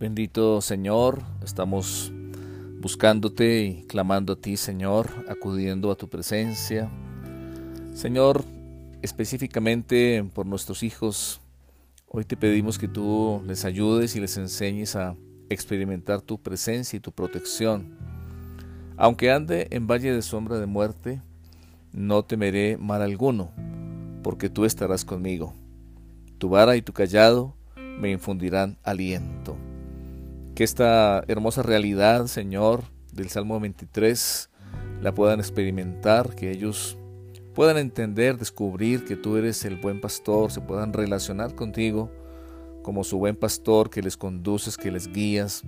Bendito Señor, estamos buscándote y clamando a ti, Señor, acudiendo a tu presencia. Señor, específicamente por nuestros hijos, hoy te pedimos que tú les ayudes y les enseñes a experimentar tu presencia y tu protección. Aunque ande en valle de sombra de muerte, no temeré mal alguno, porque tú estarás conmigo. Tu vara y tu callado me infundirán aliento. Que esta hermosa realidad, Señor, del Salmo 23, la puedan experimentar, que ellos puedan entender, descubrir que tú eres el buen pastor, se puedan relacionar contigo como su buen pastor, que les conduces, que les guías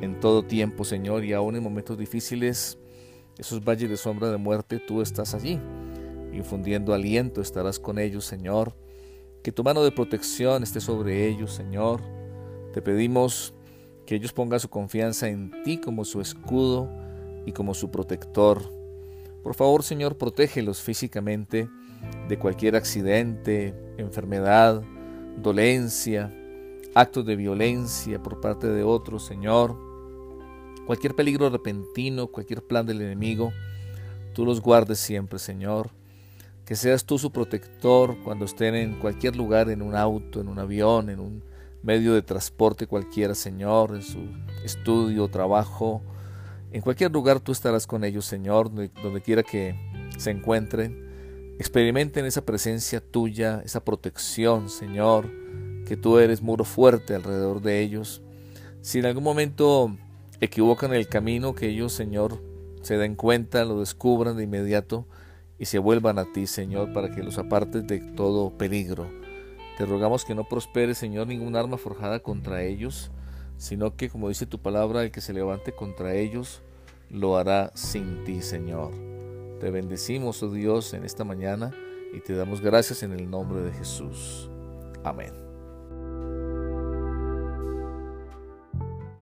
en todo tiempo, Señor, y aún en momentos difíciles, esos valles de sombra de muerte, tú estás allí, infundiendo aliento, estarás con ellos, Señor que tu mano de protección esté sobre ellos, Señor. Te pedimos que ellos pongan su confianza en ti como su escudo y como su protector. Por favor, Señor, protégelos físicamente de cualquier accidente, enfermedad, dolencia, actos de violencia por parte de otros, Señor. Cualquier peligro repentino, cualquier plan del enemigo, tú los guardes siempre, Señor que seas tú su protector cuando estén en cualquier lugar, en un auto, en un avión, en un medio de transporte cualquiera, Señor, en su estudio, trabajo, en cualquier lugar tú estarás con ellos, Señor, donde quiera que se encuentren. Experimenten esa presencia tuya, esa protección, Señor, que tú eres muro fuerte alrededor de ellos. Si en algún momento equivocan el camino, que ellos, Señor, se den cuenta, lo descubran de inmediato y se vuelvan a ti, Señor, para que los apartes de todo peligro. Te rogamos que no prospere, Señor, ningún arma forjada contra ellos, sino que, como dice tu palabra, el que se levante contra ellos, lo hará sin ti, Señor. Te bendecimos, oh Dios, en esta mañana y te damos gracias en el nombre de Jesús. Amén.